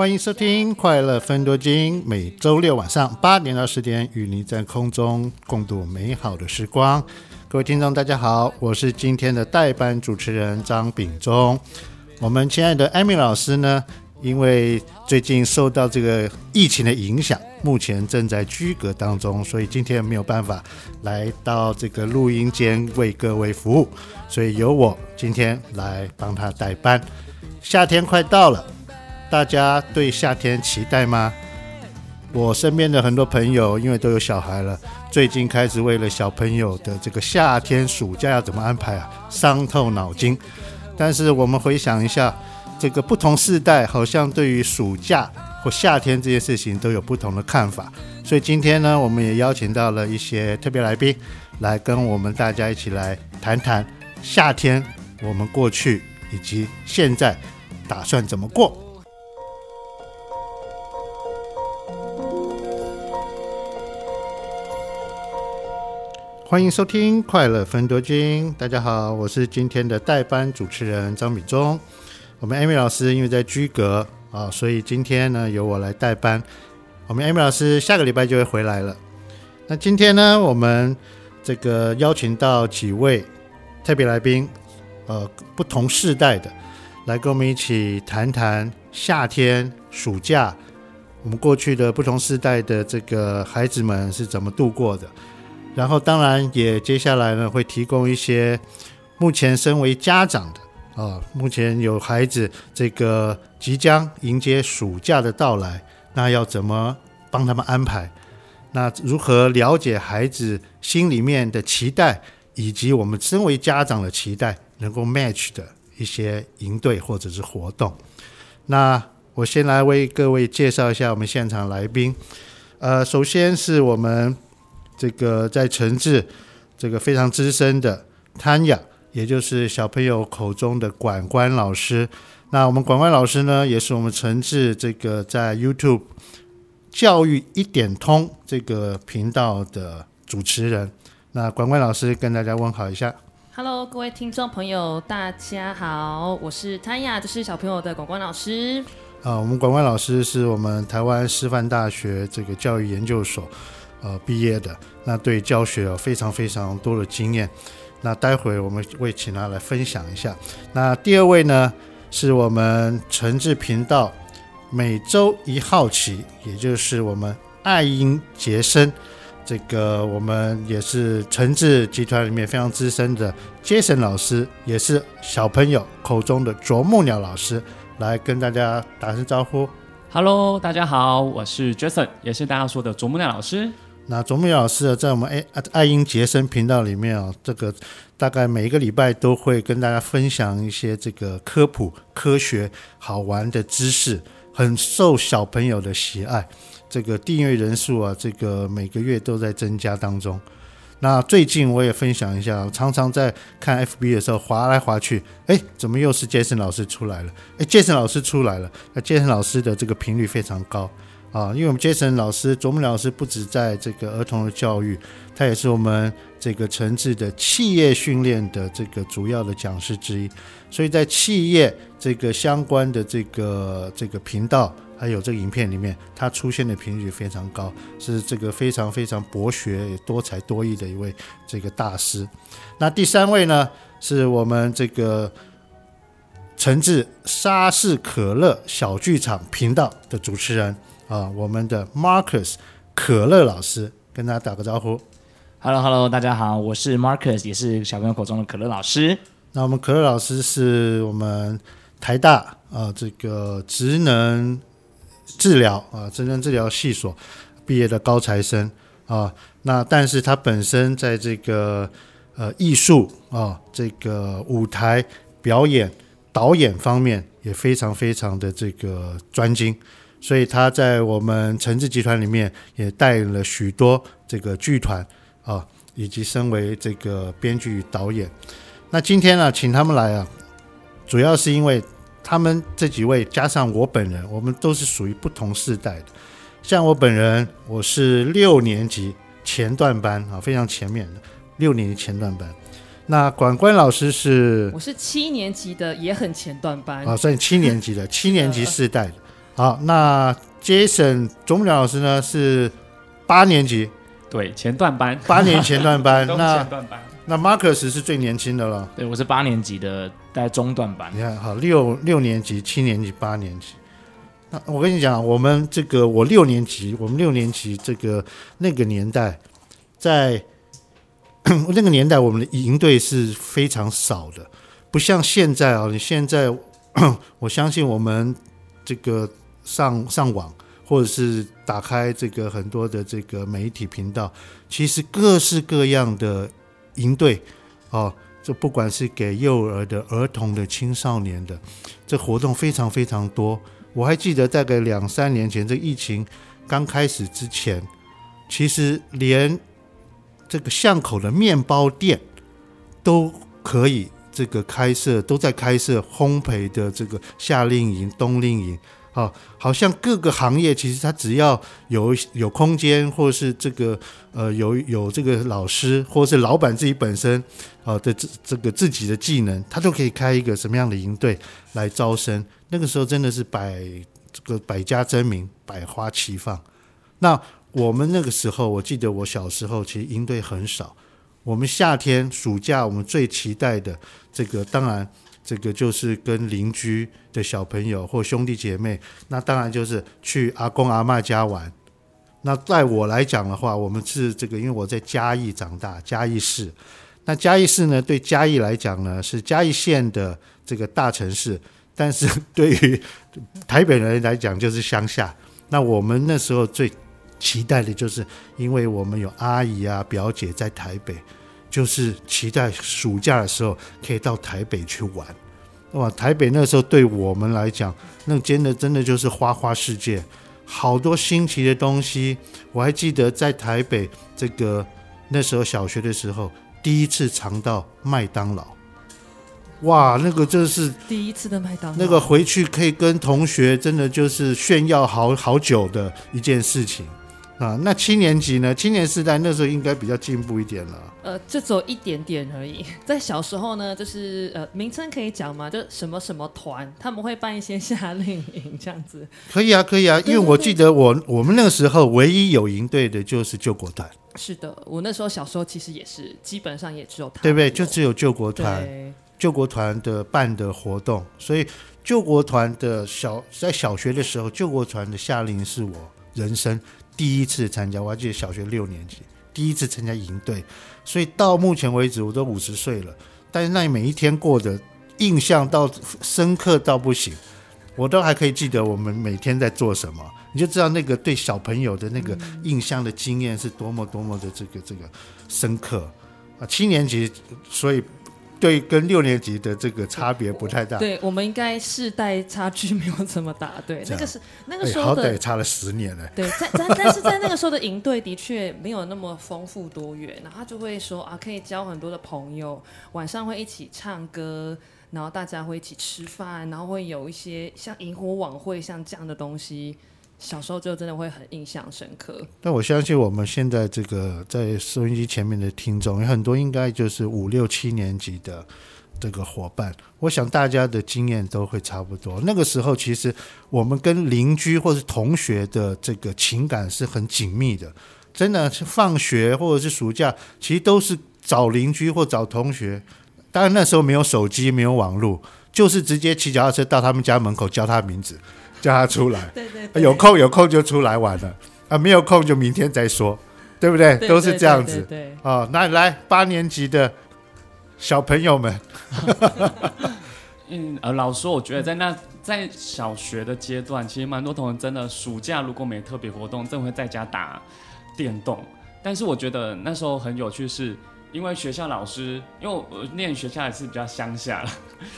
欢迎收听《快乐分多金》，每周六晚上八点到十点，与您在空中共度美好的时光。各位听众，大家好，我是今天的代班主持人张秉忠。我们亲爱的艾米老师呢，因为最近受到这个疫情的影响，目前正在居隔当中，所以今天没有办法来到这个录音间为各位服务，所以由我今天来帮他代班。夏天快到了。大家对夏天期待吗？我身边的很多朋友，因为都有小孩了，最近开始为了小朋友的这个夏天暑假要怎么安排啊，伤透脑筋。但是我们回想一下，这个不同世代好像对于暑假或夏天这件事情都有不同的看法。所以今天呢，我们也邀请到了一些特别来宾，来跟我们大家一起来谈谈夏天，我们过去以及现在打算怎么过。欢迎收听《快乐分多精》，大家好，我是今天的代班主持人张敏忠。我们 Amy 老师因为在居隔啊，所以今天呢由我来代班。我们 Amy 老师下个礼拜就会回来了。那今天呢，我们这个邀请到几位特别来宾，呃，不同世代的，来跟我们一起谈谈夏天、暑假，我们过去的不同世代的这个孩子们是怎么度过的。然后，当然也接下来呢，会提供一些目前身为家长的啊、目前有孩子这个即将迎接暑假的到来，那要怎么帮他们安排？那如何了解孩子心里面的期待，以及我们身为家长的期待，能够 match 的一些营队或者是活动？那我先来为各位介绍一下我们现场来宾。呃，首先是我们。这个在诚致，这个非常资深的 Tanya，也就是小朋友口中的管管老师。那我们管管老师呢，也是我们诚致这个在 YouTube 教育一点通这个频道的主持人。那管管老师跟大家问好一下。Hello，各位听众朋友，大家好，我是 Tanya，这是小朋友的管管老师。啊，我们管管老师是我们台湾师范大学这个教育研究所。呃，毕业的那对教学有非常非常多的经验，那待会我们会请他来分享一下。那第二位呢，是我们诚致频道每周一号起，也就是我们爱英杰森，这个我们也是诚致集团里面非常资深的杰森老师，也是小朋友口中的啄木鸟老师，来跟大家打声招呼。Hello，大家好，我是 Jason，也是大家说的啄木鸟老师。那啄木老师在我们爱爱因杰森频道里面啊，这个大概每一个礼拜都会跟大家分享一些这个科普、科学好玩的知识，很受小朋友的喜爱。这个订阅人数啊，这个每个月都在增加当中。那最近我也分享一下，常常在看 FB 的时候滑来滑去，哎，怎么又是 Jason 老师出来了？哎，Jason 老师出来了。那 Jason 老师的这个频率非常高。啊，因为我们 Jason 老师、啄木老师不止在这个儿童的教育，他也是我们这个诚致的企业训练的这个主要的讲师之一，所以在企业这个相关的这个这个频道还有这个影片里面，他出现的频率非常高，是这个非常非常博学多才多艺的一位这个大师。那第三位呢，是我们这个诚致沙士可乐小剧场频道的主持人。啊，我们的 Marcus 可乐老师跟大家打个招呼。Hello，Hello，hello, 大家好，我是 Marcus，也是小朋友口中的可乐老师。那我们可乐老师是我们台大啊这个职能治疗啊职能治疗系所毕业的高材生啊。那但是他本身在这个呃艺术啊，这个舞台表演、导演方面也非常非常的这个专精，所以他在我们诚志集团里面也带领了许多这个剧团啊，以及身为这个编剧与导演。那今天呢，请他们来啊，主要是因为他们这几位加上我本人，我们都是属于不同世代的。像我本人，我是六年级前段班啊，非常前面的六年级前段班。那管管老师是，我是七年级的，也很前段班啊，算七年级的，七年级世代的。好，那 Jason 钟木良老师呢是八年级，对，前段班，八年前段班，那前段班。那 Marcus 是最年轻的了，对，我是八年级的，在中段班。你看，好，六六年级、七年级、八年级。那我跟你讲，我们这个我六年级，我们六年级这个那个年代，在 那个年代，我们的营队是非常少的，不像现在啊。你现在，我相信我们这个上上网，或者是打开这个很多的这个媒体频道，其实各式各样的。营队，哦，这不管是给幼儿的、儿童的、青少年的，这活动非常非常多。我还记得大概两三年前，这疫情刚开始之前，其实连这个巷口的面包店都可以这个开设，都在开设烘焙的这个夏令营、冬令营。啊，好像各个行业其实他只要有有空间，或是这个呃有有这个老师，或是老板自己本身啊的这这个自己的技能，他都可以开一个什么样的营队来招生。那个时候真的是百这个百家争鸣，百花齐放。那我们那个时候，我记得我小时候其实营队很少。我们夏天暑假我们最期待的这个当然。这个就是跟邻居的小朋友或兄弟姐妹，那当然就是去阿公阿嬷家玩。那在我来讲的话，我们是这个，因为我在嘉义长大，嘉义市。那嘉义市呢，对嘉义来讲呢，是嘉义县的这个大城市，但是对于台北人来讲就是乡下。那我们那时候最期待的就是，因为我们有阿姨啊、表姐在台北。就是期待暑假的时候可以到台北去玩，哇！台北那时候对我们来讲，那真的真的就是花花世界，好多新奇的东西。我还记得在台北这个那时候小学的时候，第一次尝到麦当劳，哇！那个就是第一次的麦当劳，那个回去可以跟同学真的就是炫耀好好久的一件事情。啊，那七年级呢？青年时代那时候应该比较进步一点了。呃，就只有一点点而已。在小时候呢，就是呃，名称可以讲吗？就什么什么团，他们会办一些夏令营这样子。可以啊，可以啊，因为我记得我我们那个时候唯一有营队的就是救国团。是的，我那时候小时候其实也是，基本上也只有他，对不对？就只有救国团，救国团的办的活动，所以救国团的小在小学的时候，救国团的夏令营是我人生。第一次参加，我还记得小学六年级第一次参加营队，所以到目前为止我都五十岁了，但是那每一天过的印象到深刻到不行，我都还可以记得我们每天在做什么，你就知道那个对小朋友的那个印象的经验是多么多么的这个这个深刻啊！七年级，所以。对，跟六年级的这个差别不太大。对，我们应该世代差距没有这么大。对，那个是那个时候的，好歹差了十年了。对，在在但是在那个时候的营队的确没有那么丰富多元，然后他就会说啊，可以交很多的朋友，晚上会一起唱歌，然后大家会一起吃饭，然后会有一些像萤火晚会像这样的东西。小时候就真的会很印象深刻。但我相信我们现在这个在收音机前面的听众有很多，应该就是五六七年级的这个伙伴。我想大家的经验都会差不多。那个时候，其实我们跟邻居或是同学的这个情感是很紧密的。真的是放学或者是暑假，其实都是找邻居或找同学。当然那时候没有手机，没有网络，就是直接骑脚踏车到他们家门口叫他名字。叫他出来，对对对，有空有空就出来玩了啊，没有空就明天再说，对不对？对都是这样子。对，对，对，对，哦，那来八年级的小朋友们，嗯呃，老师，我觉得在那在小学的阶段，其实蛮多同学真的暑假如果没特别活动，真的会在家打电动。但是我觉得那时候很有趣是，因为学校老师，因为我念学校也是比较乡下了，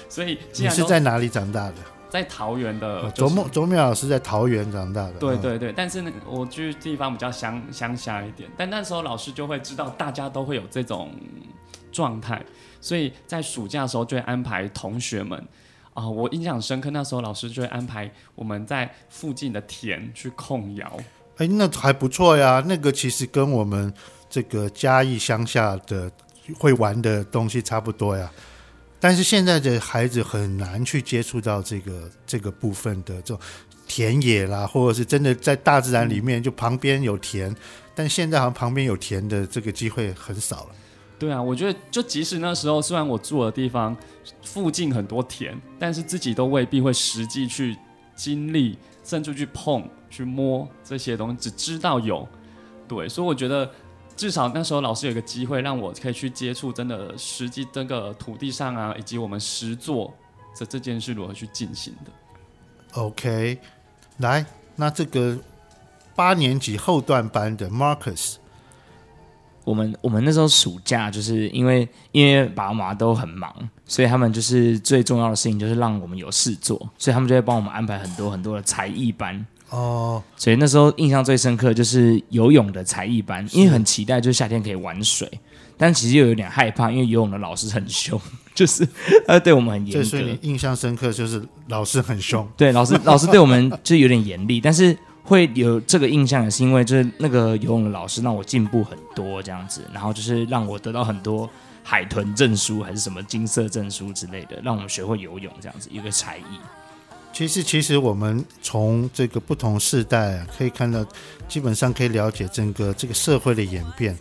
所以既然你是在哪里长大的？在桃园的周末周妙老师在桃园长大的。对对对，但是呢，我去地方比较乡乡下一点，但那时候老师就会知道大家都会有这种状态，所以在暑假的时候就会安排同学们啊、呃，我印象深刻，那时候老师就会安排我们在附近的田去控窑。哎，那还不错呀，那个其实跟我们这个嘉义乡下的会玩的东西差不多呀。但是现在的孩子很难去接触到这个这个部分的这种田野啦，或者是真的在大自然里面，就旁边有田，但现在好像旁边有田的这个机会很少了。对啊，我觉得就即使那时候，虽然我住的地方附近很多田，但是自己都未必会实际去经历，甚至去碰、去摸这些东西，只知道有。对，所以我觉得。至少那时候老师有一个机会让我可以去接触真的实际这个土地上啊，以及我们实作这这件事如何去进行的。OK，来，那这个八年级后段班的 Marcus，我们我们那时候暑假就是因为因为爸妈都很忙，所以他们就是最重要的事情就是让我们有事做，所以他们就会帮我们安排很多很多的才艺班。哦，所以那时候印象最深刻就是游泳的才艺班，因为很期待，就是夏天可以玩水，但其实又有点害怕，因为游泳的老师很凶，就是呃对我们很严格。所以你印象深刻就是老师很凶，对，老师 老师对我们就有点严厉，但是会有这个印象也是因为就是那个游泳的老师让我进步很多这样子，然后就是让我得到很多海豚证书还是什么金色证书之类的，让我们学会游泳这样子，一个才艺。其实，其实我们从这个不同世代，可以看到，基本上可以了解整个这个社会的演变，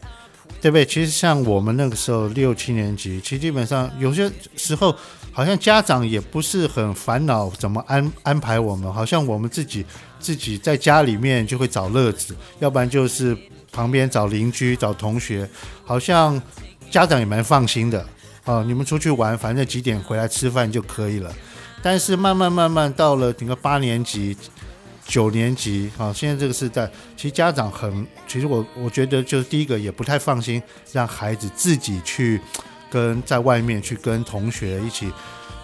对不对？其实像我们那个时候六七年级，其实基本上有些时候，好像家长也不是很烦恼怎么安安排我们，好像我们自己自己在家里面就会找乐子，要不然就是旁边找邻居、找同学，好像家长也蛮放心的啊。你们出去玩，反正几点回来吃饭就可以了。但是慢慢慢慢到了整个八年级、九年级啊，现在这个时代，其实家长很，其实我我觉得就是第一个也不太放心让孩子自己去跟在外面去跟同学一起，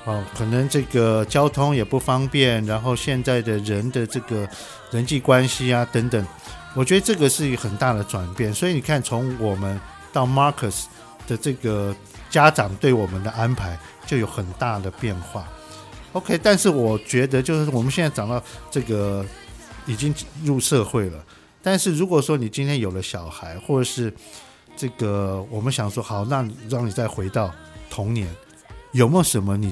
哦，可能这个交通也不方便，然后现在的人的这个人际关系啊等等，我觉得这个是一个很大的转变。所以你看，从我们到 Marcus 的这个家长对我们的安排就有很大的变化。OK，但是我觉得就是我们现在长到这个已经入社会了，但是如果说你今天有了小孩，或者是这个我们想说好，那让你再回到童年，有没有什么你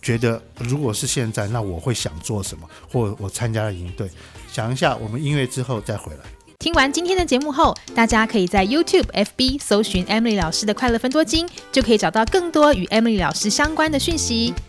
觉得如果是现在，那我会想做什么？或我参加了营队，想一下，我们音乐之后再回来。听完今天的节目后，大家可以在 YouTube、FB 搜寻 Emily 老师的快乐分多金，就可以找到更多与 Emily 老师相关的讯息。